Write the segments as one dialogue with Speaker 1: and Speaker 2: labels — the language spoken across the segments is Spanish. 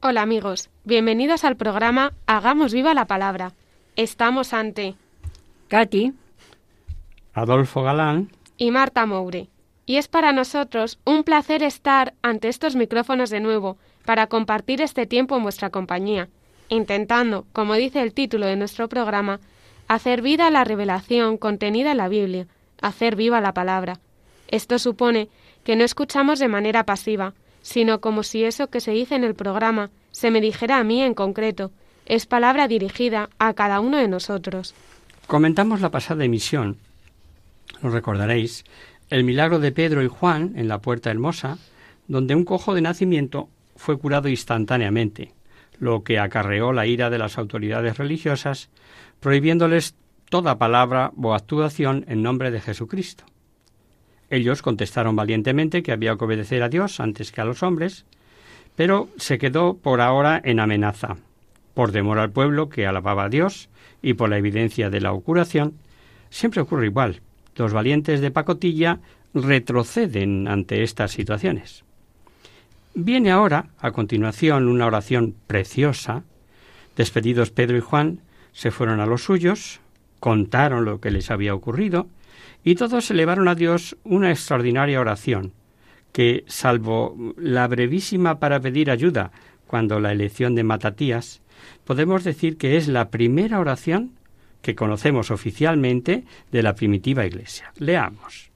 Speaker 1: Hola amigos, bienvenidos al programa Hagamos viva la palabra. Estamos ante
Speaker 2: Katy,
Speaker 3: Adolfo Galán,
Speaker 1: y Marta Moure. Y es para nosotros un placer estar ante estos micrófonos de nuevo para compartir este tiempo en vuestra compañía, intentando, como dice el título de nuestro programa, hacer vida a la revelación contenida en la Biblia, hacer viva la palabra. Esto supone que no escuchamos de manera pasiva, sino como si eso que se dice en el programa se me dijera a mí en concreto, es palabra dirigida a cada uno de nosotros.
Speaker 3: comentamos la pasada emisión, lo recordaréis, el milagro de Pedro y Juan en la puerta hermosa, donde un cojo de nacimiento fue curado instantáneamente, lo que acarreó la ira de las autoridades religiosas, prohibiéndoles toda palabra o actuación en nombre de Jesucristo. Ellos contestaron valientemente que había que obedecer a Dios antes que a los hombres, pero se quedó por ahora en amenaza, por temor al pueblo que alababa a Dios y por la evidencia de la curación. Siempre ocurre igual. Los valientes de pacotilla retroceden ante estas situaciones. Viene ahora, a continuación, una oración preciosa. Despedidos Pedro y Juan, se fueron a los suyos, contaron lo que les había ocurrido, y todos elevaron a Dios una extraordinaria oración, que, salvo la brevísima para pedir ayuda cuando la elección de Matatías, podemos decir que es la primera oración que conocemos oficialmente de la primitiva Iglesia. Leamos.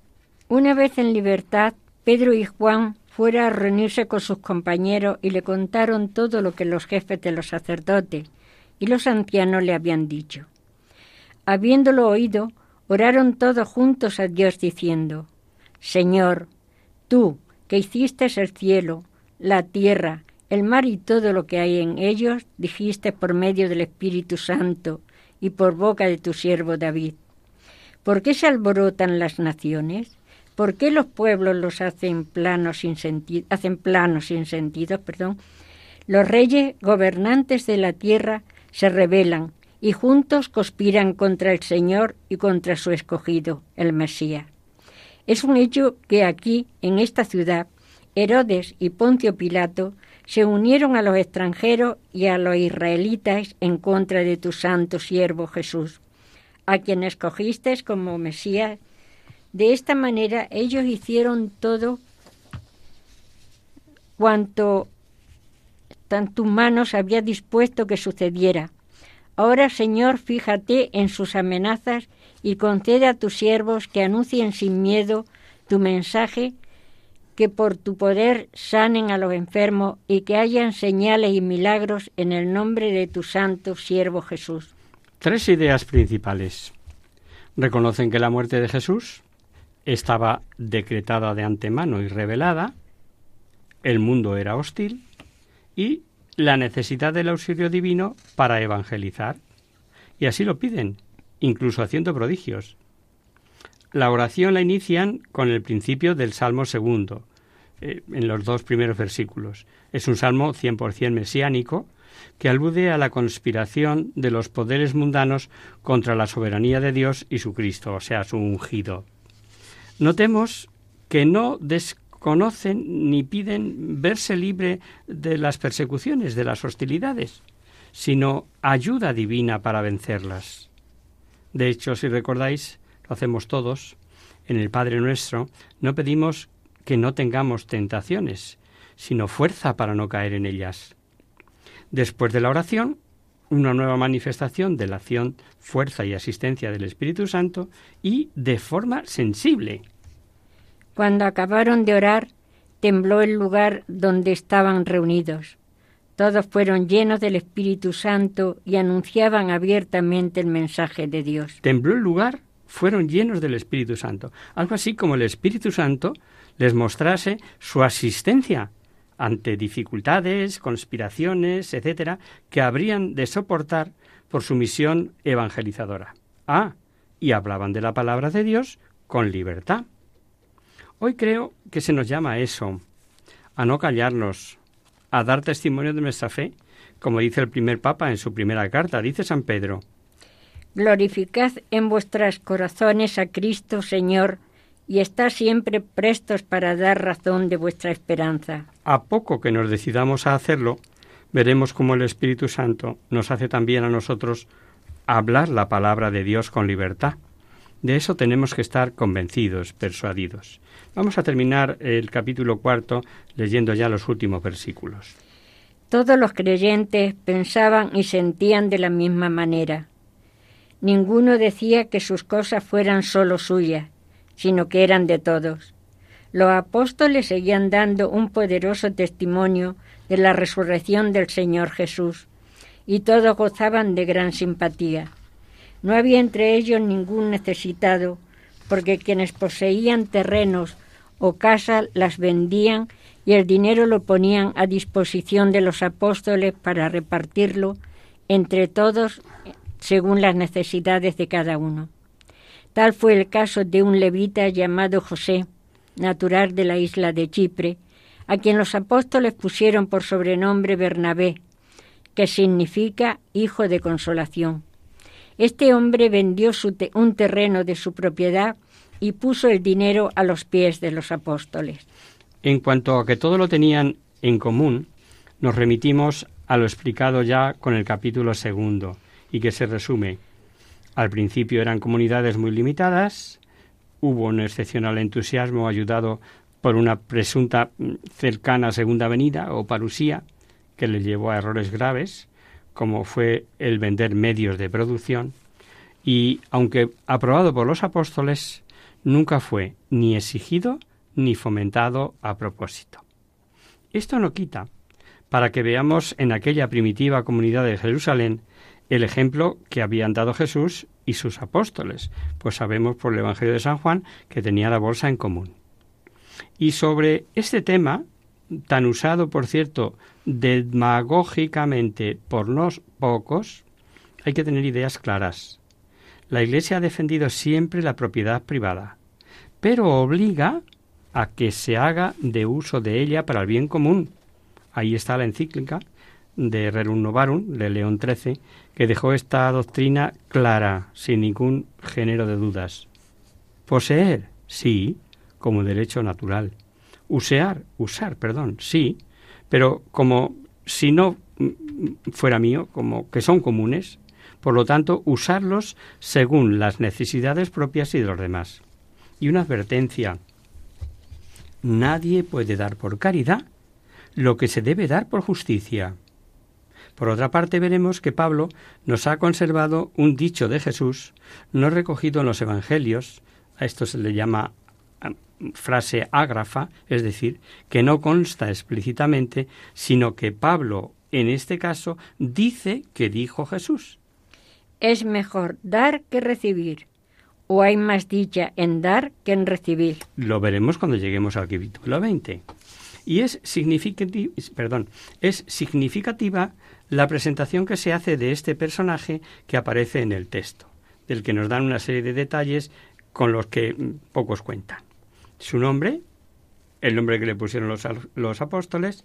Speaker 2: una vez en libertad, Pedro y Juan fueron a reunirse con sus compañeros y le contaron todo lo que los jefes de los sacerdotes y los ancianos le habían dicho. Habiéndolo oído, oraron todos juntos a Dios diciendo, Señor, tú que hiciste el cielo, la tierra, el mar y todo lo que hay en ellos, dijiste por medio del Espíritu Santo y por boca de tu siervo David. ¿Por qué se alborotan las naciones? ¿Por qué los pueblos los hacen planos sin sentido, hacen planos sin sentido, perdón? Los reyes gobernantes de la tierra se rebelan y juntos conspiran contra el Señor y contra su escogido, el Mesías. Es un hecho que aquí, en esta ciudad, Herodes y Poncio Pilato se unieron a los extranjeros y a los israelitas en contra de tu santo siervo Jesús, a quien escogiste como Mesías. De esta manera ellos hicieron todo cuanto tan tus manos había dispuesto que sucediera. Ahora, Señor, fíjate en sus amenazas y concede a tus siervos que anuncien sin miedo tu mensaje, que por tu poder sanen a los enfermos y que hayan señales y milagros en el nombre de tu santo siervo Jesús.
Speaker 3: Tres ideas principales. Reconocen que la muerte de Jesús estaba decretada de antemano y revelada, el mundo era hostil y la necesidad del auxilio divino para evangelizar. Y así lo piden, incluso haciendo prodigios. La oración la inician con el principio del Salmo segundo, eh, en los dos primeros versículos. Es un salmo 100% mesiánico que alude a la conspiración de los poderes mundanos contra la soberanía de Dios y su Cristo, o sea, su ungido. Notemos que no desconocen ni piden verse libre de las persecuciones, de las hostilidades, sino ayuda divina para vencerlas. De hecho, si recordáis, lo hacemos todos, en el Padre nuestro, no pedimos que no tengamos tentaciones, sino fuerza para no caer en ellas. Después de la oración, una nueva manifestación de la acción, fuerza y asistencia del Espíritu Santo y de forma sensible.
Speaker 2: Cuando acabaron de orar, tembló el lugar donde estaban reunidos. Todos fueron llenos del Espíritu Santo y anunciaban abiertamente el mensaje de Dios.
Speaker 3: Tembló el lugar, fueron llenos del Espíritu Santo. Algo así como el Espíritu Santo les mostrase su asistencia ante dificultades, conspiraciones, etcétera, que habrían de soportar por su misión evangelizadora. Ah, y hablaban de la palabra de Dios con libertad. Hoy creo que se nos llama a eso, a no callarnos, a dar testimonio de nuestra fe, como dice el primer Papa en su primera carta, dice San Pedro.
Speaker 2: Glorificad en vuestros corazones a Cristo Señor, y está siempre prestos para dar razón de vuestra esperanza.
Speaker 3: A poco que nos decidamos a hacerlo, veremos cómo el Espíritu Santo nos hace también a nosotros hablar la palabra de Dios con libertad. De eso tenemos que estar convencidos, persuadidos. Vamos a terminar el capítulo cuarto leyendo ya los últimos versículos.
Speaker 2: Todos los creyentes pensaban y sentían de la misma manera. Ninguno decía que sus cosas fueran solo suyas, sino que eran de todos. Los apóstoles seguían dando un poderoso testimonio de la resurrección del Señor Jesús, y todos gozaban de gran simpatía. No había entre ellos ningún necesitado, porque quienes poseían terrenos o casas las vendían y el dinero lo ponían a disposición de los apóstoles para repartirlo entre todos según las necesidades de cada uno. Tal fue el caso de un levita llamado José, natural de la isla de Chipre, a quien los apóstoles pusieron por sobrenombre Bernabé, que significa hijo de consolación. Este hombre vendió un terreno de su propiedad y puso el dinero a los pies de los apóstoles.
Speaker 3: En cuanto a que todo lo tenían en común, nos remitimos a lo explicado ya con el capítulo segundo, y que se resume al principio eran comunidades muy limitadas, hubo un excepcional entusiasmo ayudado por una presunta mm, cercana segunda venida o parusía que les llevó a errores graves, como fue el vender medios de producción, y aunque aprobado por los apóstoles, nunca fue ni exigido ni fomentado a propósito. Esto no quita para que veamos en aquella primitiva comunidad de Jerusalén el ejemplo que habían dado Jesús y sus apóstoles, pues sabemos por el Evangelio de San Juan que tenía la bolsa en común. Y sobre este tema, tan usado, por cierto, demagógicamente por los pocos, hay que tener ideas claras. La Iglesia ha defendido siempre la propiedad privada, pero obliga a que se haga de uso de ella para el bien común. Ahí está la encíclica de Rerum Novarum, de León XIII, que dejó esta doctrina clara, sin ningún género de dudas. Poseer, sí, como derecho natural. Usear, usar, perdón, sí, pero como si no fuera mío, como que son comunes, por lo tanto, usarlos según las necesidades propias y de los demás. Y una advertencia. Nadie puede dar por caridad lo que se debe dar por justicia. Por otra parte, veremos que Pablo nos ha conservado un dicho de Jesús, no recogido en los Evangelios, a esto se le llama frase ágrafa, es decir, que no consta explícitamente, sino que Pablo, en este caso, dice que dijo Jesús.
Speaker 2: Es mejor dar que recibir, o hay más dicha en dar que en recibir.
Speaker 3: Lo veremos cuando lleguemos al capítulo 20. Y es, significativa, perdón, es significativa la presentación que se hace de este personaje que aparece en el texto, del que nos dan una serie de detalles con los que mm, pocos cuentan. Su nombre, el nombre que le pusieron los, los apóstoles,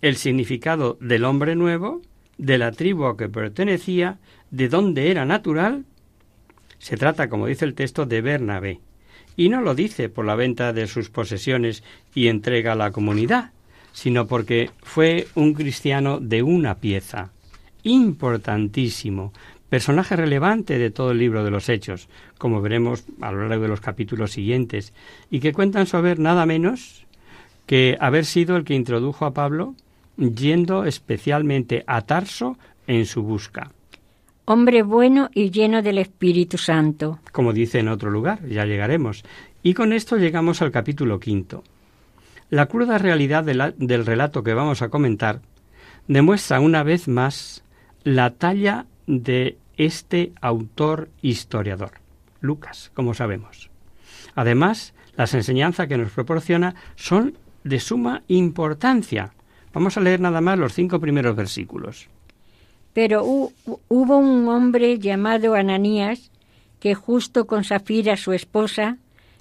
Speaker 3: el significado del hombre nuevo, de la tribu a que pertenecía, de dónde era natural. Se trata, como dice el texto, de Bernabé. Y no lo dice por la venta de sus posesiones y entrega a la comunidad, sino porque fue un cristiano de una pieza, importantísimo, personaje relevante de todo el libro de los Hechos, como veremos a lo largo de los capítulos siguientes, y que cuentan sobre nada menos que haber sido el que introdujo a Pablo yendo especialmente a Tarso en su busca.
Speaker 2: hombre bueno y lleno del Espíritu Santo.
Speaker 3: Como dice en otro lugar, ya llegaremos. Y con esto llegamos al capítulo quinto. La cruda realidad del relato que vamos a comentar demuestra una vez más la talla de este autor historiador, Lucas, como sabemos. Además, las enseñanzas que nos proporciona son de suma importancia. Vamos a leer nada más los cinco primeros versículos.
Speaker 2: Pero hubo un hombre llamado Ananías que justo con Zafira, su esposa,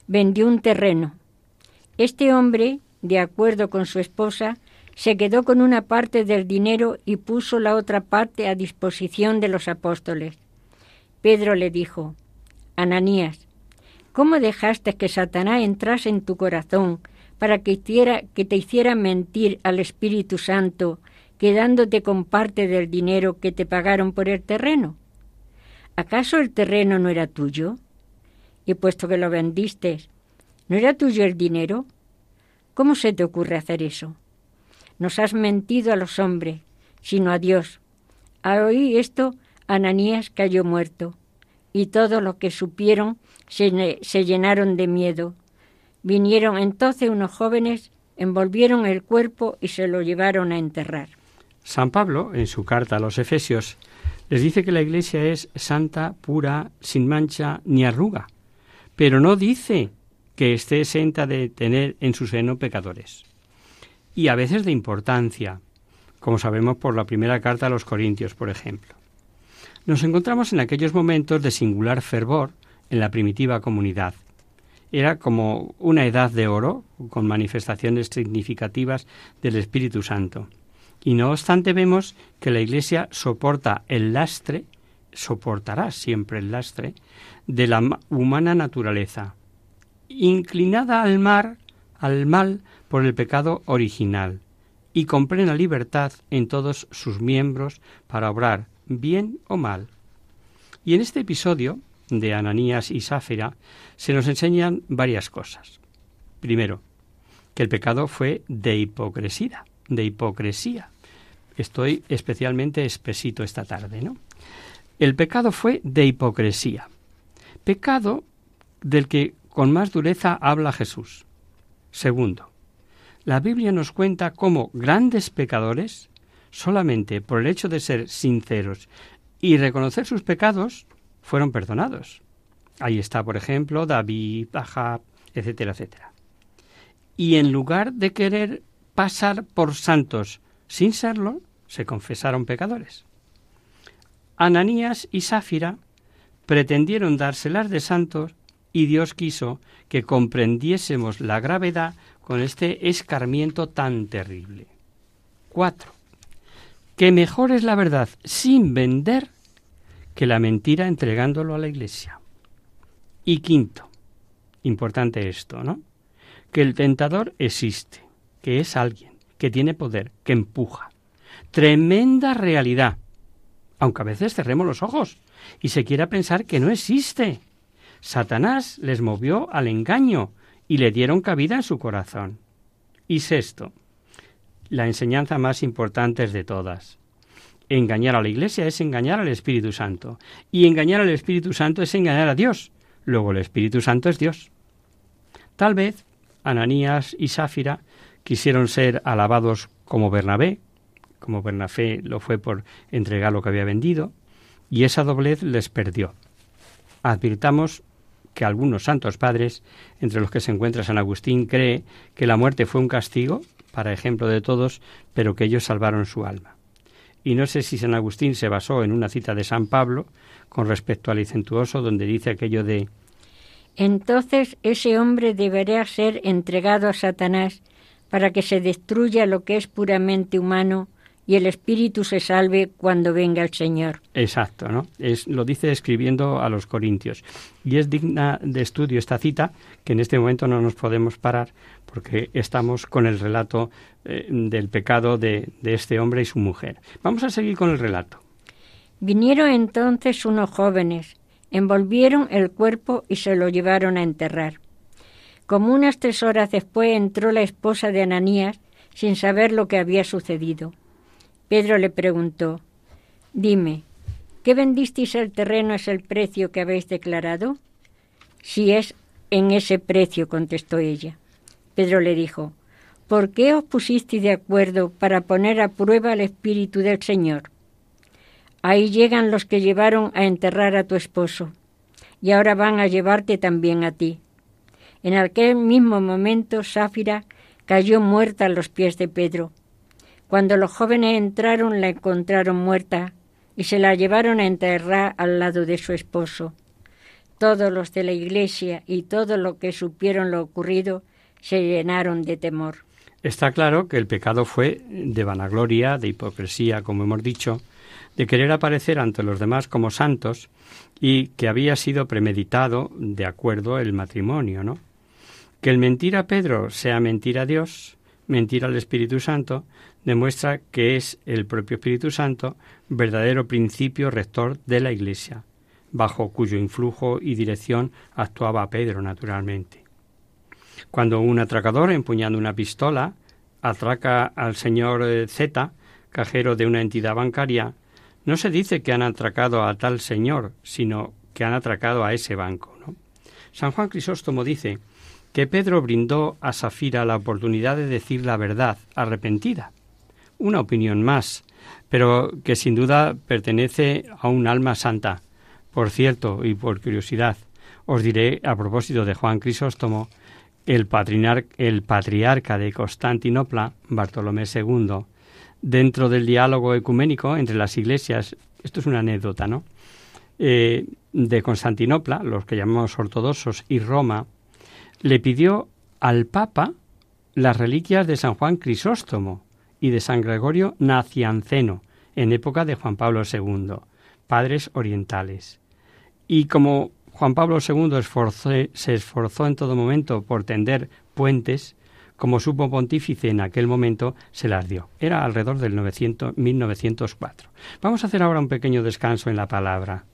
Speaker 2: vendió un terreno. Este hombre, de acuerdo con su esposa, se quedó con una parte del dinero y puso la otra parte a disposición de los apóstoles. Pedro le dijo, Ananías, ¿cómo dejaste que Satanás entrase en tu corazón para que, que te hiciera mentir al Espíritu Santo, quedándote con parte del dinero que te pagaron por el terreno? ¿Acaso el terreno no era tuyo? Y puesto que lo vendiste, ¿no era tuyo el dinero? ¿Cómo se te ocurre hacer eso? Nos has mentido a los hombres, sino a Dios. Al oír esto, Ananías cayó muerto, y todos los que supieron se, llenaron de miedo. Vinieron entonces unos jóvenes, envolvieron el cuerpo y se lo llevaron a enterrar.
Speaker 3: San Pablo, en su carta a los Efesios, les dice que la Iglesia es santa, pura, sin mancha ni arruga, pero no dice que esté exenta de tener en su seno pecadores y a veces de importancia, como sabemos por la primera carta a los Corintios, por ejemplo. Nos encontramos en aquellos momentos de singular fervor en la primitiva comunidad. Era como una edad de oro, con manifestaciones significativas del Espíritu Santo. Y no obstante vemos que la Iglesia soporta el lastre, soportará siempre el lastre, de la humana naturaleza, inclinada al mar, al mal, por el pecado original y con plena libertad en todos sus miembros para obrar bien o mal. Y en este episodio de Ananías y Sáfira se nos enseñan varias cosas. Primero, que el pecado fue de hipocresía, de hipocresía. Estoy especialmente espesito esta tarde, ¿no? El pecado fue de hipocresía. Pecado del que con más dureza habla Jesús. Segundo, la Biblia nos cuenta cómo grandes pecadores, solamente por el hecho de ser sinceros y reconocer sus pecados, fueron perdonados. Ahí está, por ejemplo, David, Ahab, etcétera, etcétera. Y en lugar de querer pasar por santos sin serlo, se confesaron pecadores. Ananías y Sáfira pretendieron dárselas de santos y Dios quiso que comprendiésemos la gravedad con este escarmiento tan terrible. Cuatro. Que mejor es la verdad sin vender que la mentira entregándolo a la Iglesia. Y quinto, importante esto, ¿no? Que el tentador existe, que es alguien, que tiene poder, que empuja. Tremenda realidad, aunque a veces cerremos los ojos y se quiera pensar que no existe. Satanás les movió al engaño, y le dieron cabida en su corazón. Y sexto, la enseñanza más importante de todas. Engañar a la Iglesia es engañar al Espíritu Santo. Y engañar al Espíritu Santo es engañar a Dios. Luego el Espíritu Santo es Dios. Tal vez Ananías y Sáfira quisieron ser alabados como Bernabé, como Bernafé lo fue por entregar lo que había vendido, y esa doblez les perdió. Advirtamos que algunos santos padres, entre los que se encuentra San Agustín, cree que la muerte fue un castigo, para ejemplo de todos, pero que ellos salvaron su alma. Y no sé si San Agustín se basó en una cita de San Pablo con respecto al licentuoso, donde dice aquello de
Speaker 2: Entonces ese hombre deberá ser entregado a Satanás para que se destruya lo que es puramente humano y el espíritu se salve cuando venga el Señor.
Speaker 3: Exacto, ¿no? Es, lo dice escribiendo a los Corintios. Y es digna de estudio esta cita, que en este momento no nos podemos parar, porque estamos con el relato eh, del pecado de, de este hombre y su mujer. Vamos a seguir con el relato.
Speaker 2: Vinieron entonces unos jóvenes, envolvieron el cuerpo y se lo llevaron a enterrar. Como unas tres horas después entró la esposa de Ananías sin saber lo que había sucedido. Pedro le preguntó, Dime, ¿qué vendisteis el terreno es el precio que habéis declarado? Si es en ese precio, contestó ella. Pedro le dijo, ¿por qué os pusisteis de acuerdo para poner a prueba el Espíritu del Señor? Ahí llegan los que llevaron a enterrar a tu esposo, y ahora van a llevarte también a ti. En aquel mismo momento, Sáfira cayó muerta a los pies de Pedro. Cuando los jóvenes entraron, la encontraron muerta y se la llevaron a enterrar al lado de su esposo. Todos los de la iglesia y todo lo que supieron lo ocurrido se llenaron de temor.
Speaker 3: Está claro que el pecado fue de vanagloria, de hipocresía, como hemos dicho, de querer aparecer ante los demás como santos y que había sido premeditado de acuerdo el matrimonio, ¿no? Que el mentir a Pedro sea mentir a Dios, mentir al Espíritu Santo, demuestra que es el propio Espíritu Santo verdadero principio rector de la Iglesia, bajo cuyo influjo y dirección actuaba Pedro naturalmente. Cuando un atracador, empuñando una pistola, atraca al señor eh, Z, cajero de una entidad bancaria, no se dice que han atracado a tal señor, sino que han atracado a ese banco. San Juan Crisóstomo dice que Pedro brindó a Safira la oportunidad de decir la verdad, arrepentida. Una opinión más, pero que sin duda pertenece a un alma santa. Por cierto, y por curiosidad, os diré a propósito de Juan Crisóstomo, el, el patriarca de Constantinopla, Bartolomé II, dentro del diálogo ecuménico entre las iglesias, esto es una anécdota, ¿no? Eh, de Constantinopla, los que llamamos ortodoxos, y Roma, le pidió al Papa las reliquias de San Juan Crisóstomo y de San Gregorio Nacianceno, en época de Juan Pablo II, padres orientales. Y como Juan Pablo II se esforzó en todo momento por tender puentes, como supo pontífice en aquel momento, se las dio. Era alrededor del 1904. Vamos a hacer ahora un pequeño descanso en la palabra.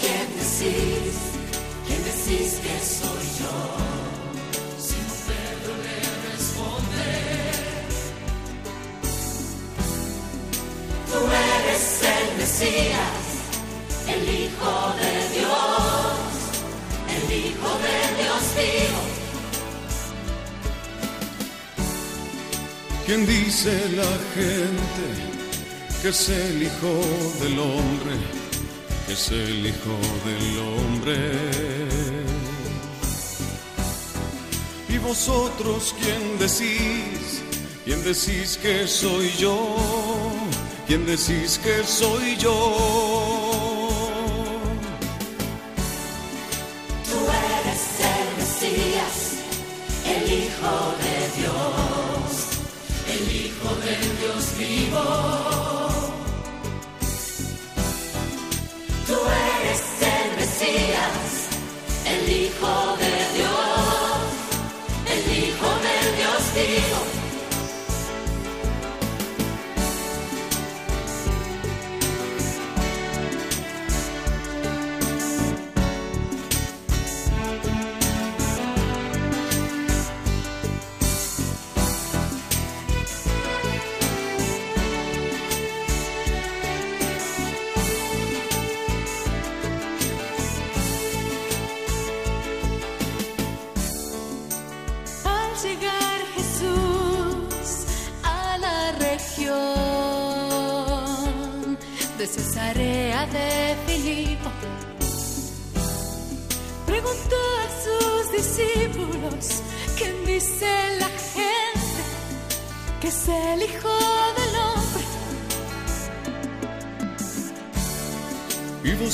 Speaker 4: Quién decís, quién decís que soy yo. Simón Pedro le responde, tú eres el Mesías, el Hijo de Dios, el Hijo de Dios vivo.
Speaker 5: ¿Quién dice la gente que es el Hijo del Hombre? El Hijo del Hombre. ¿Y vosotros quién decís? ¿Quién decís que soy yo? ¿Quién decís que soy yo?
Speaker 4: Tú eres el Mesías, el Hijo de Dios, el Hijo del Dios vivo.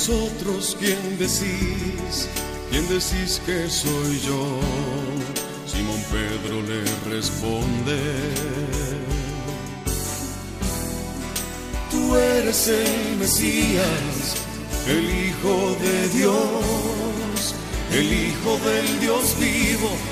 Speaker 5: Vosotros quién decís? ¿Quién decís que soy yo? Simón Pedro le responde. Tú eres el Mesías, el Hijo de Dios, el Hijo del Dios vivo.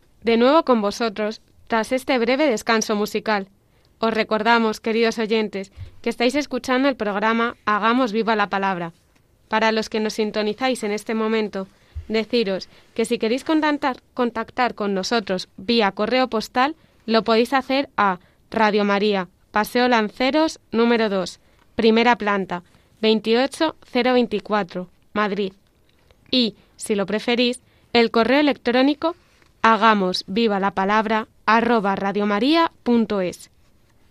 Speaker 6: de
Speaker 1: nuevo con vosotros tras este breve descanso musical. Os recordamos, queridos oyentes, que estáis escuchando el programa Hagamos viva la palabra. Para los que nos sintonizáis en este momento, deciros que si queréis contactar, con nosotros vía correo postal, lo podéis hacer a Radio María, Paseo Lanceros número 2, primera planta, 28024, Madrid. Y, si lo preferís, el correo electrónico hagamos viva la palabra arroba radiomaria.es.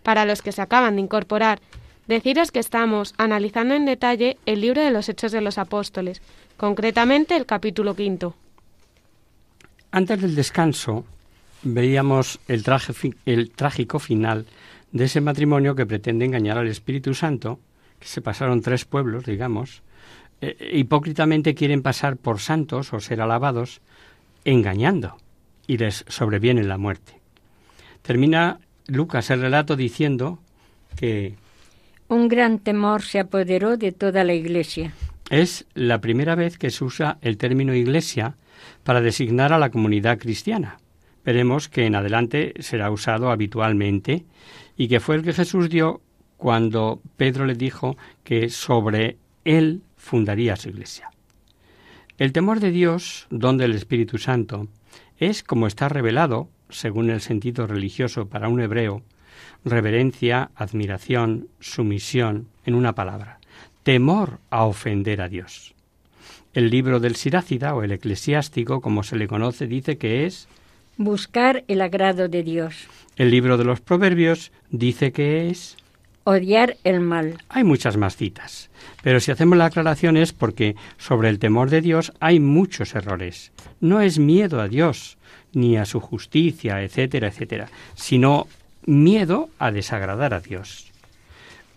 Speaker 1: Para los que se acaban de incorporar, deciros que estamos analizando en detalle el libro de los Hechos de los Apóstoles, concretamente el capítulo quinto.
Speaker 3: Antes del descanso, veíamos el, trágico final de ese matrimonio que pretende engañar al Espíritu Santo, que se pasaron tres pueblos, digamos, eh, hipócritamente quieren pasar por santos o ser alabados, engañando, y les sobreviene la muerte. Termina Lucas el relato diciendo que
Speaker 2: un gran temor se apoderó de toda la Iglesia.
Speaker 3: Es la primera vez que se usa el término Iglesia para designar a la comunidad cristiana. Veremos que en adelante será usado habitualmente y que fue el que Jesús dio cuando Pedro le dijo que sobre él fundaría su iglesia. El temor de Dios, don del Espíritu Santo, es, como está revelado, según el sentido religioso para un hebreo, reverencia, admiración, sumisión, en una palabra, temor a ofender a Dios. El libro del Sirácida o el eclesiástico, como se le conoce, dice que es
Speaker 2: buscar el agrado de Dios.
Speaker 3: El libro de los Proverbios dice que es
Speaker 2: odiar el mal.
Speaker 3: Hay muchas más citas, pero si hacemos la aclaración es porque sobre el temor de Dios hay muchos errores. No es miedo a Dios, ni a su justicia, etcétera, etcétera, sino miedo a desagradar a Dios.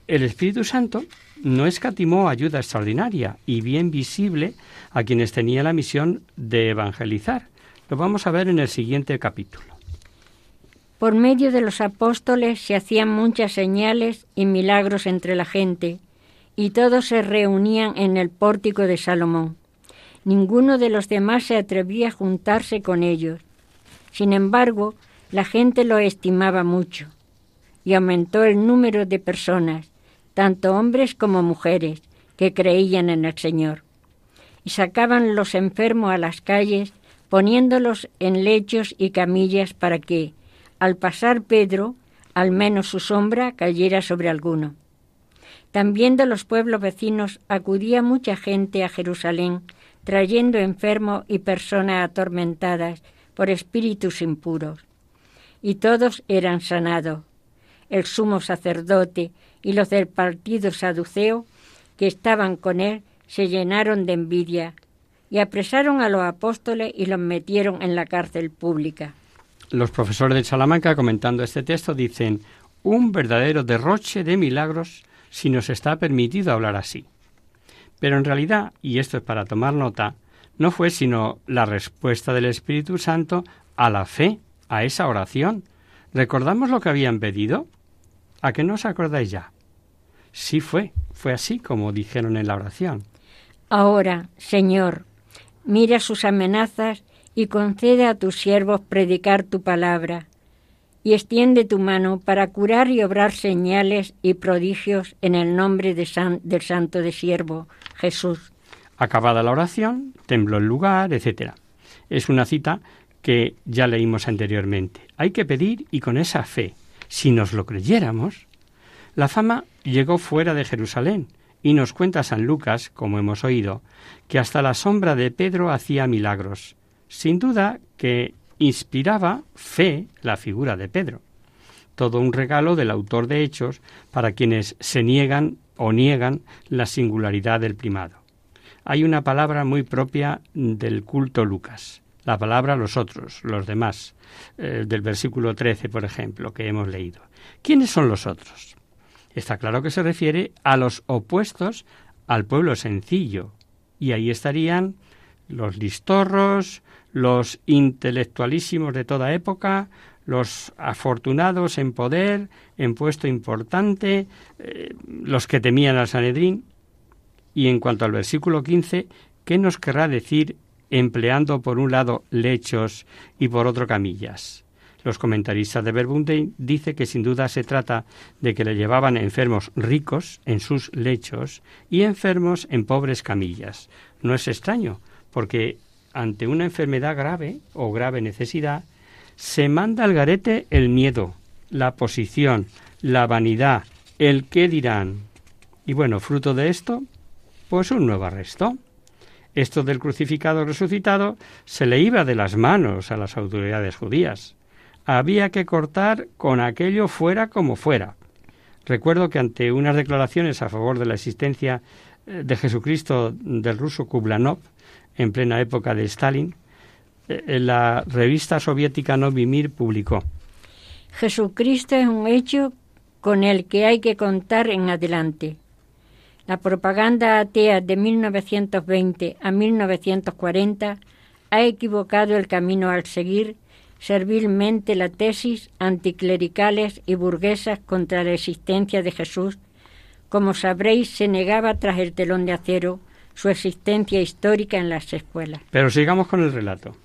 Speaker 3: El Espíritu Santo no escatimó ayuda extraordinaria y bien visible a quienes tenían la misión de evangelizar. Lo vamos a ver en el siguiente capítulo.
Speaker 2: Por medio de los apóstoles se hacían muchas señales y milagros entre la gente, y todos se reunían en el pórtico de Salomón. Ninguno de los demás se atrevía a juntarse con ellos. Sin embargo, la gente lo estimaba mucho, y aumentó el número de personas, tanto hombres como mujeres, que creían en el Señor. Y sacaban los enfermos a las calles, poniéndolos en lechos y camillas para que, al pasar Pedro, al menos su sombra cayera sobre alguno. También de los pueblos vecinos acudía mucha gente a Jerusalén, trayendo enfermos y personas atormentadas por espíritus impuros. Y todos eran sanados. El sumo sacerdote y los del partido saduceo que estaban con él se llenaron de envidia y apresaron a los apóstoles y los metieron en la cárcel pública
Speaker 3: los profesores de Salamanca, comentando este texto, dicen un verdadero derroche de milagros si nos está permitido hablar así. Pero en realidad, y esto es para tomar nota, no fue sino la respuesta del Espíritu Santo a la fe, a esa oración. ¿Recordamos lo que habían pedido? ¿A qué no os acordáis ya? Sí fue, fue así como dijeron en la oración.
Speaker 2: Ahora, Señor, mira sus amenazas y concede a tus siervos predicar tu palabra, y extiende tu mano para curar y obrar señales y prodigios en el nombre de del santo de siervo, Jesús.
Speaker 3: Acabada la oración, tembló el lugar, etc. Es una cita que ya leímos anteriormente. Hay que pedir y con esa fe, si nos lo creyéramos, la fama llegó fuera de Jerusalén y nos cuenta San Lucas, como hemos oído, que hasta la sombra de Pedro hacía milagros. Sin duda que inspiraba fe la figura de Pedro. Todo un regalo del autor de Hechos para quienes se niegan o niegan la singularidad del primado. Hay una palabra muy propia del culto Lucas, la palabra los otros, los demás, eh, del versículo 13, por ejemplo, que hemos leído. ¿Quiénes son los otros? Está claro que se refiere a los opuestos al pueblo sencillo, y ahí estarían los listorros, los intelectualísimos de toda época, los afortunados en poder, en puesto importante, eh, los que temían al Sanedrín. Y en cuanto al versículo 15, ¿qué nos querrá decir empleando por un lado lechos y por otro camillas? Los comentaristas de Verbunde dice que sin duda se trata de que le llevaban enfermos ricos en sus lechos y enfermos en pobres camillas. No es extraño, porque ante una enfermedad grave o grave necesidad, se manda al garete el miedo, la posición, la vanidad, el qué dirán. Y bueno, fruto de esto, pues un nuevo arresto. Esto del crucificado resucitado se le iba de las manos a las autoridades judías. Había que cortar con aquello fuera como fuera. Recuerdo que ante unas declaraciones a favor de la existencia eh, de Jesucristo del ruso Kublanov, en plena época de Stalin, eh, la revista soviética Novimir publicó.
Speaker 2: Jesucristo es un hecho con el que hay que contar en adelante. La propaganda atea de 1920 a 1940 ha equivocado el camino al seguir servilmente la tesis anticlericales y burguesas contra la existencia de Jesús. Como sabréis, se negaba tras el telón de acero su existencia histórica en las escuelas.
Speaker 3: Pero sigamos con el relato.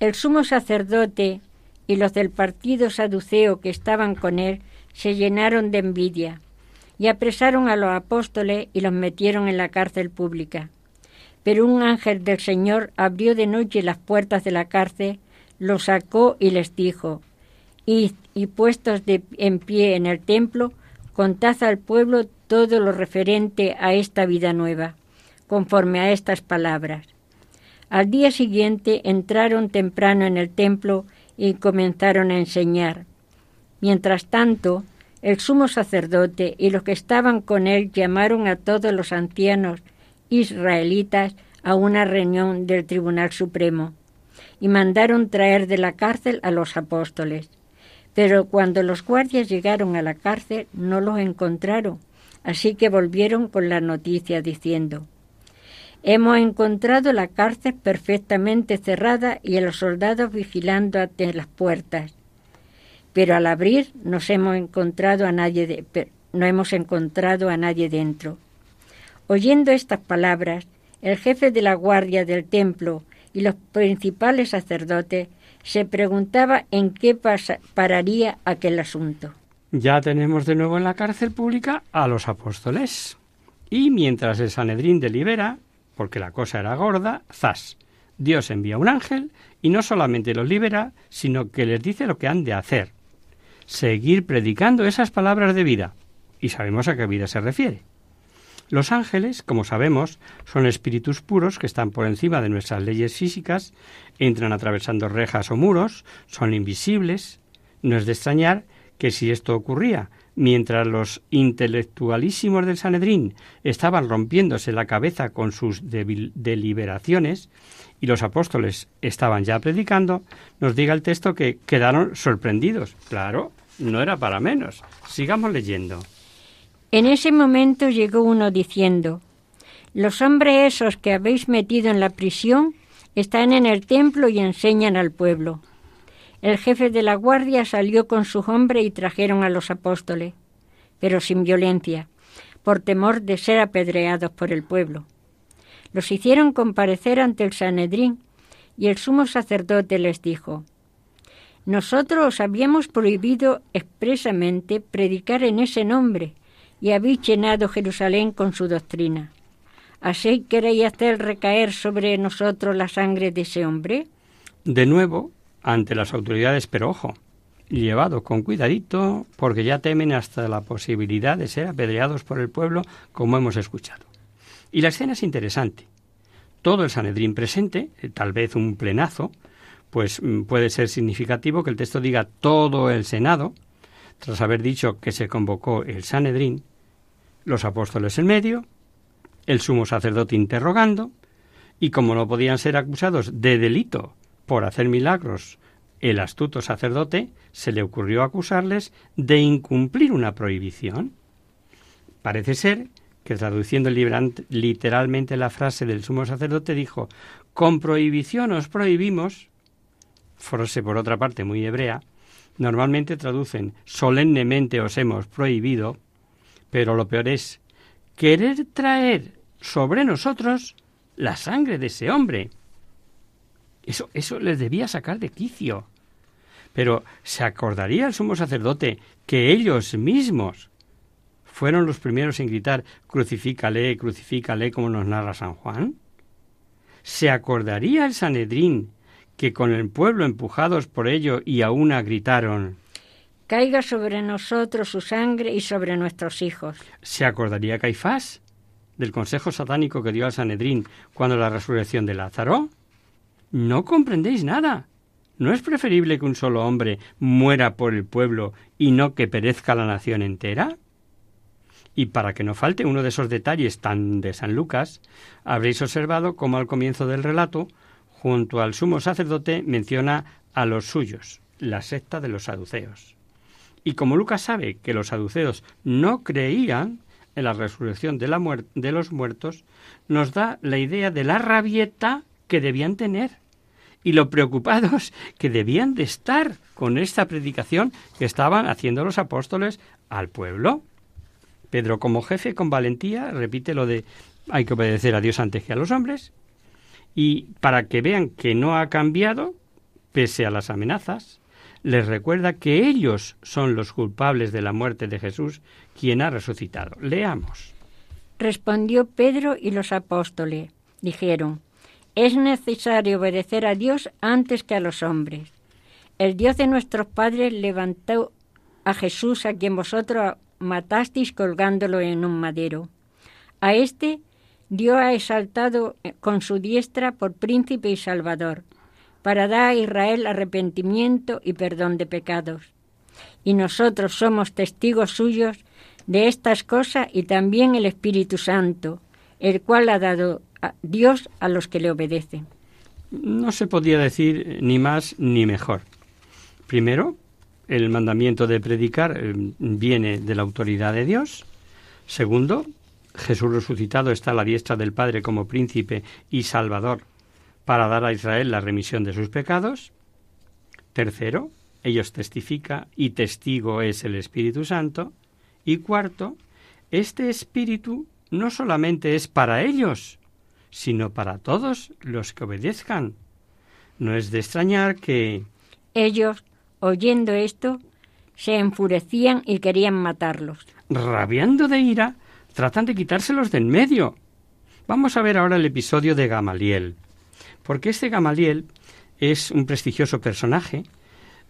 Speaker 2: El sumo sacerdote y los del partido saduceo que estaban con él se llenaron de envidia y apresaron a los apóstoles y los metieron en la cárcel pública. Pero un ángel del Señor abrió de noche las puertas de la cárcel, los sacó y les dijo, Id y puestos de, en pie en el templo, contad al pueblo todo lo referente a esta vida nueva conforme a estas palabras. Al día siguiente entraron temprano en el templo y comenzaron a enseñar. Mientras tanto, el sumo sacerdote y los que estaban con él llamaron a todos los ancianos israelitas a una reunión del Tribunal Supremo y mandaron traer de la cárcel a los apóstoles. Pero cuando los guardias llegaron a la cárcel no los encontraron, así que volvieron con la noticia diciendo Hemos encontrado la cárcel perfectamente cerrada y los soldados vigilando ante las puertas. Pero al abrir nos hemos encontrado a nadie no hemos encontrado a nadie dentro. Oyendo estas palabras, el jefe de la guardia del templo y los principales sacerdotes se preguntaba en qué pararía aquel asunto.
Speaker 3: Ya tenemos de nuevo en la cárcel pública a los apóstoles. Y mientras el Sanedrín delibera, porque la cosa era gorda, zas. Dios envía un ángel y no solamente los libera, sino que les dice lo que han de hacer. Seguir predicando esas palabras de vida. Y sabemos a qué vida se refiere. Los ángeles, como sabemos, son espíritus puros que están por encima de nuestras leyes físicas, entran atravesando rejas o muros, son invisibles. No es de extrañar que si esto ocurría mientras los intelectualísimos del Sanedrín estaban rompiéndose la cabeza con sus deliberaciones y los apóstoles estaban ya predicando, nos diga el texto que quedaron sorprendidos. Claro, no era para menos. Sigamos leyendo.
Speaker 2: En ese momento llegó uno diciendo, Los hombres esos que habéis metido en la prisión están en el templo y enseñan al pueblo. El jefe de la guardia salió con su hombre y trajeron a los apóstoles, pero sin violencia, por temor de ser apedreados por el pueblo. Los hicieron comparecer ante el Sanedrín y el sumo sacerdote les dijo, Nosotros os habíamos prohibido expresamente predicar en ese nombre y habéis llenado Jerusalén con su doctrina. ¿Así queréis hacer recaer sobre nosotros la sangre de ese hombre?
Speaker 3: De nuevo, ante las autoridades, pero ojo, llevado con cuidadito, porque ya temen hasta la posibilidad de ser apedreados por el pueblo, como hemos escuchado. Y la escena es interesante. Todo el Sanedrín presente, eh, tal vez un plenazo, pues mm, puede ser significativo que el texto diga todo el Senado, tras haber dicho que se convocó el Sanedrín, los apóstoles en medio, el sumo sacerdote interrogando, y como no podían ser acusados de delito por hacer milagros, el astuto sacerdote se le ocurrió acusarles de incumplir una prohibición. Parece ser que traduciendo literalmente la frase del sumo sacerdote dijo, con prohibición os prohibimos, frase por otra parte muy hebrea, normalmente traducen solemnemente os hemos prohibido, pero lo peor es querer traer sobre nosotros la sangre de ese hombre. Eso, eso les debía sacar de quicio. Pero ¿se acordaría el sumo sacerdote que ellos mismos fueron los primeros en gritar crucifícale, crucifícale, como nos narra San Juan? ¿Se acordaría el Sanedrín que con el pueblo empujados por ello y a una gritaron
Speaker 2: Caiga sobre nosotros su sangre y sobre nuestros hijos?
Speaker 3: ¿Se acordaría Caifás del consejo satánico que dio al Sanedrín cuando la resurrección de Lázaro? No comprendéis nada. ¿No es preferible que un solo hombre muera por el pueblo y no que perezca la nación entera? Y para que no falte uno de esos detalles tan de San Lucas, habréis observado cómo al comienzo del relato, junto al sumo sacerdote, menciona a los suyos, la secta de los saduceos. Y como Lucas sabe que los saduceos no creían, en la resurrección de, de los muertos, nos da la idea de la rabieta que debían tener y lo preocupados que debían de estar con esta predicación que estaban haciendo los apóstoles al pueblo. Pedro como jefe con valentía repite lo de hay que obedecer a Dios antes que a los hombres y para que vean que no ha cambiado, pese a las amenazas, les recuerda que ellos son los culpables de la muerte de Jesús quien ha resucitado. Leamos.
Speaker 2: Respondió Pedro y los apóstoles. Dijeron, es necesario obedecer a Dios antes que a los hombres. El Dios de nuestros padres levantó a Jesús a quien vosotros matasteis colgándolo en un madero. A éste Dios ha exaltado con su diestra por príncipe y salvador, para dar a Israel arrepentimiento y perdón de pecados. Y nosotros somos testigos suyos de estas cosas y también el Espíritu Santo, el cual ha dado Dios a los que le obedecen.
Speaker 3: No se podía decir ni más ni mejor. Primero, el mandamiento de predicar eh, viene de la autoridad de Dios. Segundo, Jesús resucitado está a la diestra del Padre como príncipe y salvador para dar a Israel la remisión de sus pecados. Tercero, ellos testifica y testigo es el Espíritu Santo. Y cuarto, este espíritu no solamente es para ellos, sino para todos los que obedezcan. No es de extrañar que
Speaker 2: ellos, oyendo esto, se enfurecían y querían matarlos.
Speaker 3: Rabiando de ira, tratan de quitárselos de en medio. Vamos a ver ahora el episodio de Gamaliel, porque este Gamaliel es un prestigioso personaje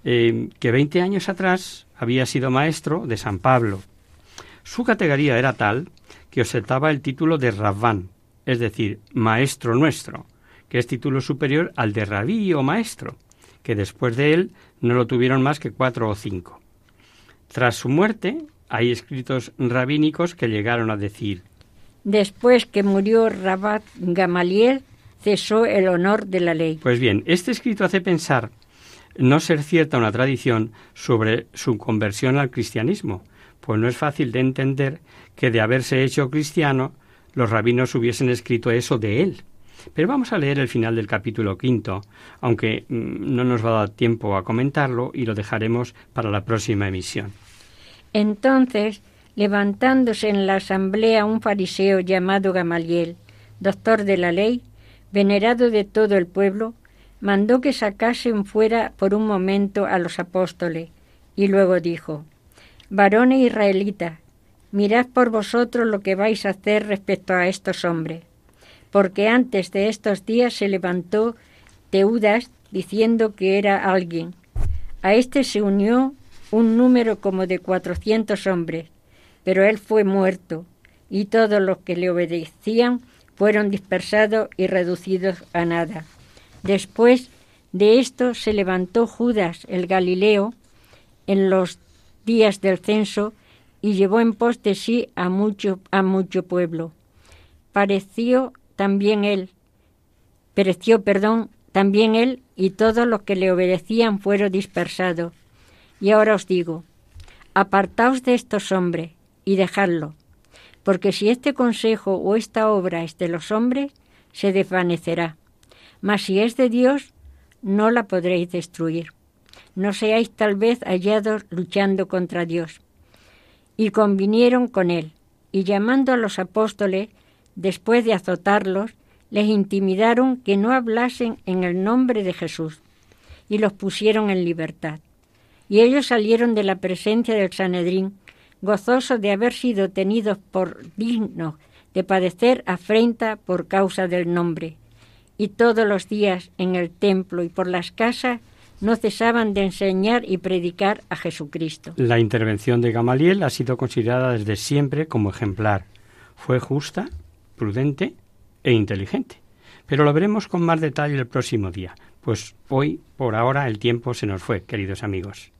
Speaker 3: eh, que veinte años atrás había sido maestro de San Pablo. Su categoría era tal que ostentaba el título de Rabbán, es decir, maestro nuestro, que es título superior al de rabí o maestro, que después de él no lo tuvieron más que cuatro o cinco. Tras su muerte, hay escritos rabínicos que llegaron a decir
Speaker 2: Después que murió Rabat Gamaliel, cesó el honor de la ley.
Speaker 3: Pues bien, este escrito hace pensar no ser cierta una tradición sobre su conversión al cristianismo, pues no es fácil de entender que de haberse hecho cristiano los rabinos hubiesen escrito eso de él. Pero vamos a leer el final del capítulo quinto, aunque mm, no nos va a dar tiempo a comentarlo y lo dejaremos para la próxima emisión.
Speaker 2: Entonces, levantándose en la asamblea un fariseo llamado Gamaliel, doctor de la ley, venerado de todo el pueblo, mandó que sacasen fuera por un momento a los apóstoles, y luego dijo, Varones israelitas, mirad por vosotros lo que vais a hacer respecto a estos hombres, porque antes de estos días se levantó Teudas diciendo que era alguien. A éste se unió un número como de cuatrocientos hombres, pero él fue muerto, y todos los que le obedecían fueron dispersados y reducidos a nada. Después de esto se levantó Judas el Galileo en los días del censo y llevó en pos de sí a mucho, a mucho pueblo. Pareció también él, pereció, perdón, también él y todos los que le obedecían fueron dispersados. Y ahora os digo, apartaos de estos hombres y dejadlo, porque si este consejo o esta obra es de los hombres, se desvanecerá, mas si es de Dios, no la podréis destruir. No seáis tal vez hallados luchando contra Dios. Y convinieron con él, y llamando a los apóstoles, después de azotarlos, les intimidaron que no hablasen en el nombre de Jesús, y los pusieron en libertad. Y ellos salieron de la presencia del Sanedrín, gozosos de haber sido tenidos por dignos de padecer afrenta por causa del nombre. Y todos los días en el templo y por las casas no cesaban de enseñar y predicar a Jesucristo.
Speaker 3: La intervención de Gamaliel ha sido considerada desde siempre como ejemplar. Fue justa, prudente e inteligente. Pero lo veremos con más detalle el próximo día, pues hoy, por ahora, el tiempo se nos fue, queridos amigos.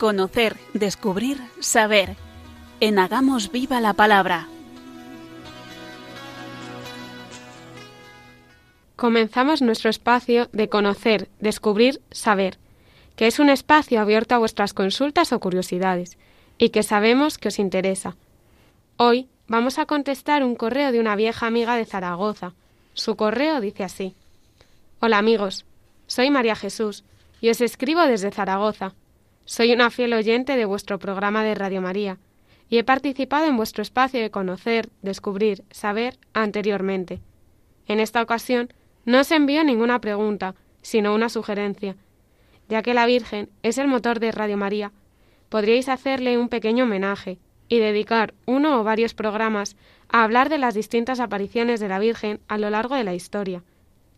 Speaker 6: Conocer, descubrir, saber. En Hagamos Viva la Palabra.
Speaker 1: Comenzamos nuestro espacio de conocer, descubrir, saber, que es un espacio abierto a vuestras consultas o curiosidades, y que sabemos que os interesa. Hoy vamos a contestar un correo de una vieja amiga de Zaragoza. Su correo dice así. Hola amigos, soy María Jesús y os escribo desde Zaragoza. Soy una fiel oyente de vuestro programa de Radio María y he participado en vuestro espacio de conocer, descubrir, saber anteriormente. En esta ocasión no os envío ninguna pregunta, sino una sugerencia. Ya que la Virgen es el motor de Radio María, podríais hacerle un pequeño homenaje y dedicar uno o varios programas a hablar de las distintas apariciones de la Virgen a lo largo de la historia.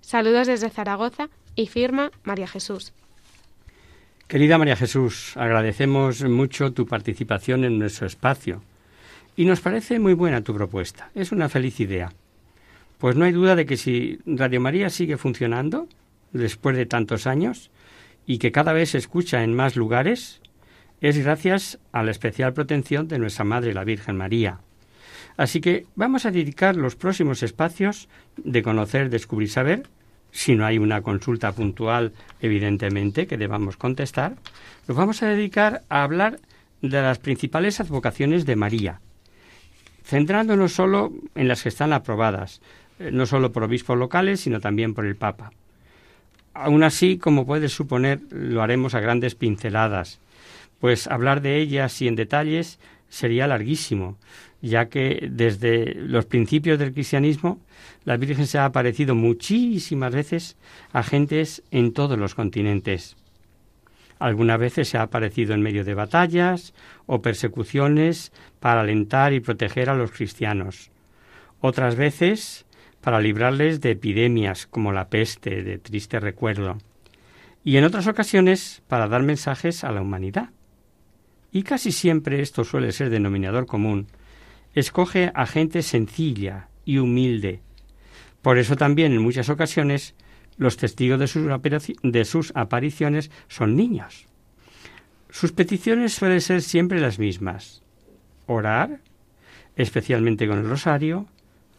Speaker 1: Saludos desde Zaragoza y firma María Jesús.
Speaker 3: Querida María Jesús, agradecemos mucho tu participación en nuestro espacio y nos parece muy buena tu propuesta. Es una feliz idea. Pues no hay duda de que si Radio María sigue funcionando después de tantos años y que cada vez se escucha en más lugares, es gracias a la especial protección de nuestra Madre la Virgen María. Así que vamos a dedicar los próximos espacios de conocer, descubrir, saber si no hay una consulta puntual, evidentemente, que debamos contestar, nos vamos a dedicar a hablar de las principales advocaciones de María, centrándonos solo en las que están aprobadas. eh, no solo por obispos locales, sino también por el Papa. Aún así, como puedes suponer, lo haremos a grandes pinceladas, pues hablar de ellas y en detalles sería larguísimo, ya que desde los principios del cristianismo la Virgen se ha aparecido muchísimas veces a gentes en todos los continentes. Algunas veces se ha aparecido en medio de batallas o persecuciones para alentar y proteger a los cristianos. Otras veces para librarles de epidemias como la peste de triste recuerdo. Y en otras ocasiones para dar mensajes a la humanidad. Y casi siempre esto suele ser denominador común. Escoge a gente sencilla y humilde. Por eso también en muchas ocasiones los testigos de sus, de sus apariciones son niños. Sus peticiones suelen ser siempre las mismas. Orar, especialmente con el rosario,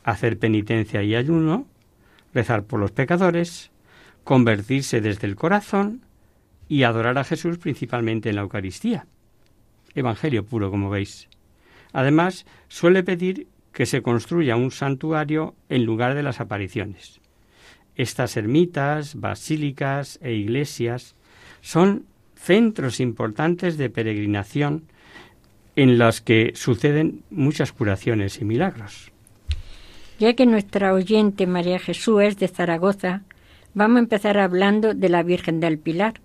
Speaker 3: hacer penitencia y ayuno, rezar por los pecadores, convertirse desde el corazón y adorar a Jesús principalmente en la Eucaristía. Evangelio puro, como veis. Además, suele pedir que se construya un santuario en lugar de las apariciones. Estas ermitas, basílicas e iglesias son centros importantes de peregrinación en los que suceden muchas curaciones y milagros.
Speaker 2: Ya que nuestra oyente María Jesús es de Zaragoza, vamos a empezar hablando de la Virgen del Pilar.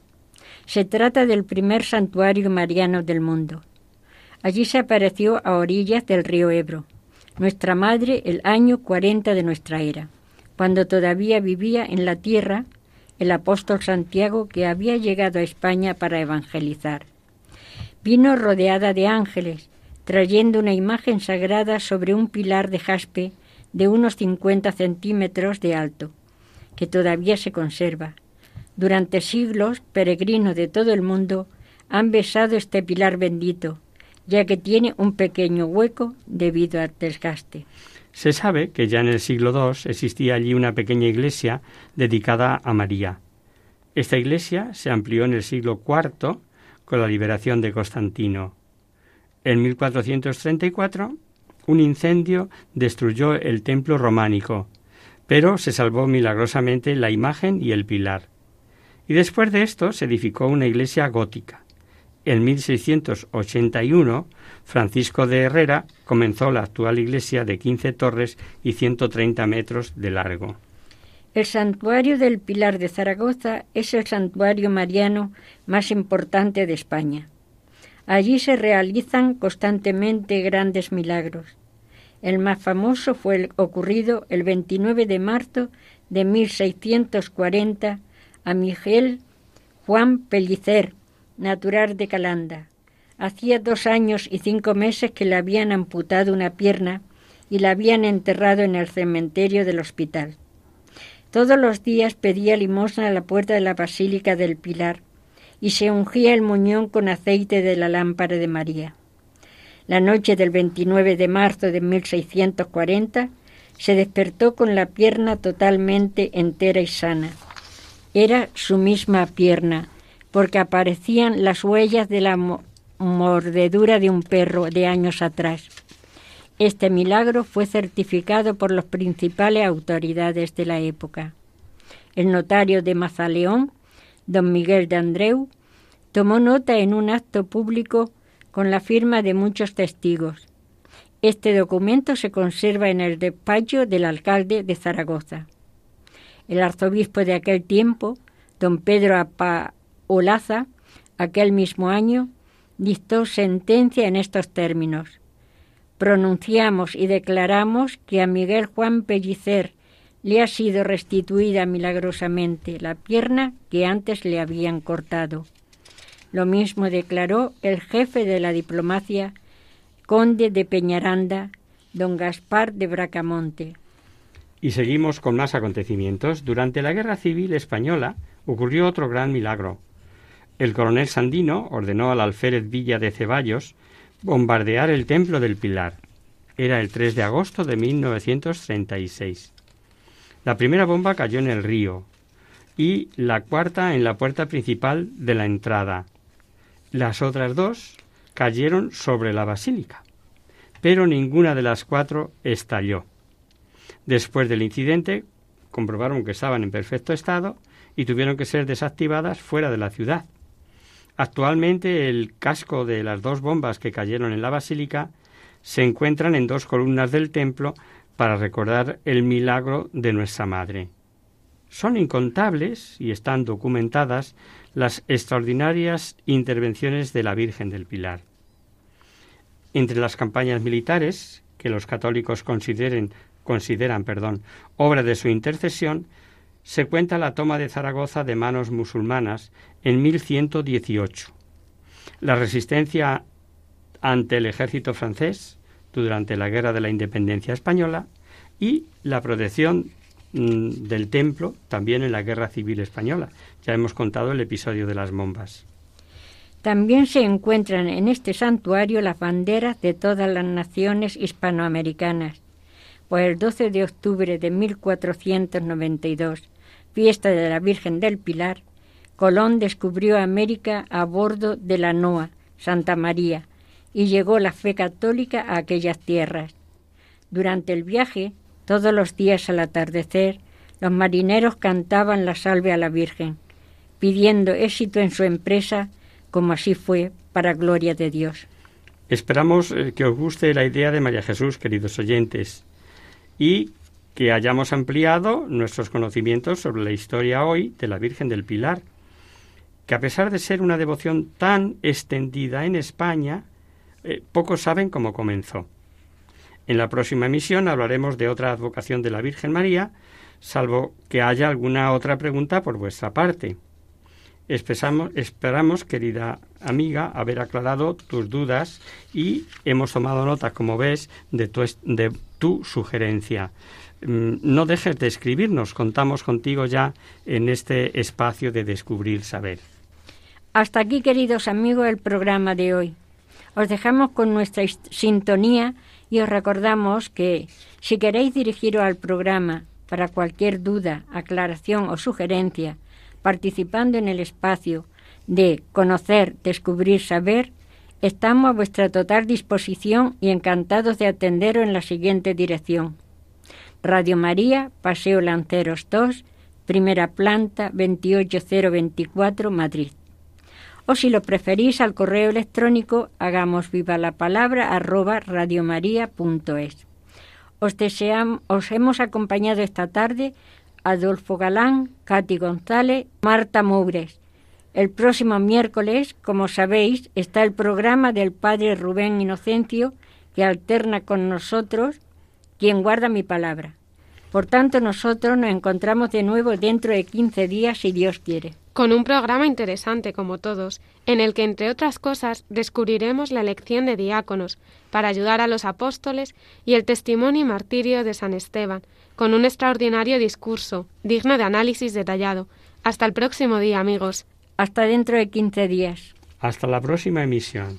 Speaker 2: Se trata del primer santuario mariano del mundo. Allí se apareció a orillas del río Ebro, nuestra madre el año 40 de nuestra era cuando todavía vivía en la tierra el apóstol Santiago que había llegado a España para evangelizar. Vino rodeada de ángeles, trayendo una imagen sagrada sobre un pilar de jaspe de unos 50 centímetros de alto, que todavía se conserva. Durante siglos, peregrinos de todo el mundo han besado este pilar bendito, ya que tiene un pequeño hueco debido al desgaste.
Speaker 3: Se sabe que ya en el siglo II existía allí una pequeña iglesia dedicada a María. Esta iglesia se amplió en el siglo IV con la liberación de Constantino. En 1434 un incendio destruyó el templo románico, pero se salvó milagrosamente la imagen y el pilar. Y después de esto se edificó una iglesia gótica. En 1681 Francisco de Herrera comenzó la actual iglesia de 15 torres y 130 metros de largo.
Speaker 2: El santuario del Pilar de Zaragoza es el santuario mariano más importante de España. Allí se realizan constantemente grandes milagros. El más famoso fue el ocurrido el 29 de marzo de 1640 a Miguel Juan Pellicer, natural de Calanda, Hacía dos años y cinco meses que le habían amputado una pierna y la habían enterrado en el cementerio del hospital. Todos los días pedía limosna a la puerta de la Basílica del Pilar y se ungía el muñón con aceite de la lámpara de María. La noche del 29 de marzo de 1640 se despertó con la pierna totalmente entera y sana. Era su misma pierna, porque aparecían las huellas de la mordedura de un perro de años atrás. Este milagro fue certificado por las principales autoridades de la época. El notario de Mazaleón, don Miguel de Andreu, tomó nota en un acto público con la firma de muchos testigos. Este documento se conserva en el despacho del alcalde de Zaragoza. El arzobispo de aquel tiempo, don Pedro Olaza, aquel mismo año, dictó sentencia en estos términos. Pronunciamos y declaramos que a Miguel Juan Pellicer le ha sido restituida milagrosamente la pierna que antes le habían cortado. Lo mismo declaró el jefe de la diplomacia, conde de Peñaranda, don Gaspar de Bracamonte.
Speaker 3: Y seguimos con más acontecimientos. Durante la Guerra Civil Española ocurrió otro gran milagro. El coronel Sandino ordenó al alférez Villa de Ceballos bombardear el templo del Pilar. Era el 3 de agosto de 1936. La primera bomba cayó en el río y la cuarta en la puerta principal de la entrada. Las otras dos cayeron sobre la basílica, pero ninguna de las cuatro estalló. Después del incidente, comprobaron que estaban en perfecto estado y tuvieron que ser desactivadas fuera de la ciudad. Actualmente el casco de las dos bombas que cayeron en la basílica se encuentran en dos columnas del templo para recordar el milagro de nuestra Madre. Son incontables y están documentadas las extraordinarias intervenciones de la Virgen del Pilar. Entre las campañas militares que los católicos consideren, consideran perdón, obra de su intercesión, se cuenta la toma de Zaragoza de manos musulmanas en 1118, la resistencia ante el ejército francés durante la Guerra de la Independencia Española y la protección mm, del templo también en la Guerra Civil Española. Ya hemos contado el episodio de las bombas.
Speaker 2: También se encuentran en este santuario las banderas de todas las naciones hispanoamericanas, pues el 12 de octubre de 1492, fiesta de la Virgen del Pilar, Colón descubrió América a bordo de la Noa, Santa María, y llegó la fe católica a aquellas tierras. Durante el viaje, todos los días al atardecer, los marineros cantaban la salve a la Virgen, pidiendo éxito en su empresa, como así fue, para gloria de Dios.
Speaker 3: Esperamos eh, que os guste la idea de María Jesús, queridos oyentes, y que hayamos ampliado nuestros conocimientos sobre la historia hoy de la Virgen del Pilar, que a pesar de ser una devoción tan extendida en España, eh, pocos saben cómo comenzó. En la próxima emisión hablaremos de otra advocación de la Virgen María, salvo que haya alguna otra pregunta por vuestra parte. Esperamos, querida amiga, haber aclarado tus dudas y hemos tomado nota, como ves, de tu, de tu sugerencia. Mm, no dejes de escribirnos, contamos contigo ya en este espacio de descubrir saber.
Speaker 2: Hasta aquí, queridos amigos, el programa de hoy. Os dejamos con nuestra sintonía y os recordamos que si queréis dirigiros al programa para cualquier duda, aclaración o sugerencia, participando en el espacio de conocer, descubrir, saber, estamos a vuestra total disposición y encantados de atenderos en la siguiente dirección. Radio María, Paseo Lanceros 2, primera planta 28024, Madrid o si lo preferís al correo electrónico hagamos viva la palabra arroba radiomaria.es. Os, os hemos acompañado esta tarde Adolfo Galán, Katy González, Marta Moures. El próximo miércoles, como sabéis, está el programa del Padre Rubén Inocencio, que alterna con nosotros, quien guarda mi palabra. Por tanto, nosotros nos encontramos de nuevo dentro de 15 días, si Dios quiere
Speaker 1: con un programa interesante como todos, en el que, entre otras cosas, descubriremos la elección de diáconos para ayudar a los apóstoles y el testimonio y martirio de San Esteban, con un extraordinario discurso, digno de análisis detallado. Hasta el próximo día, amigos.
Speaker 2: Hasta dentro de 15 días.
Speaker 3: Hasta la próxima emisión.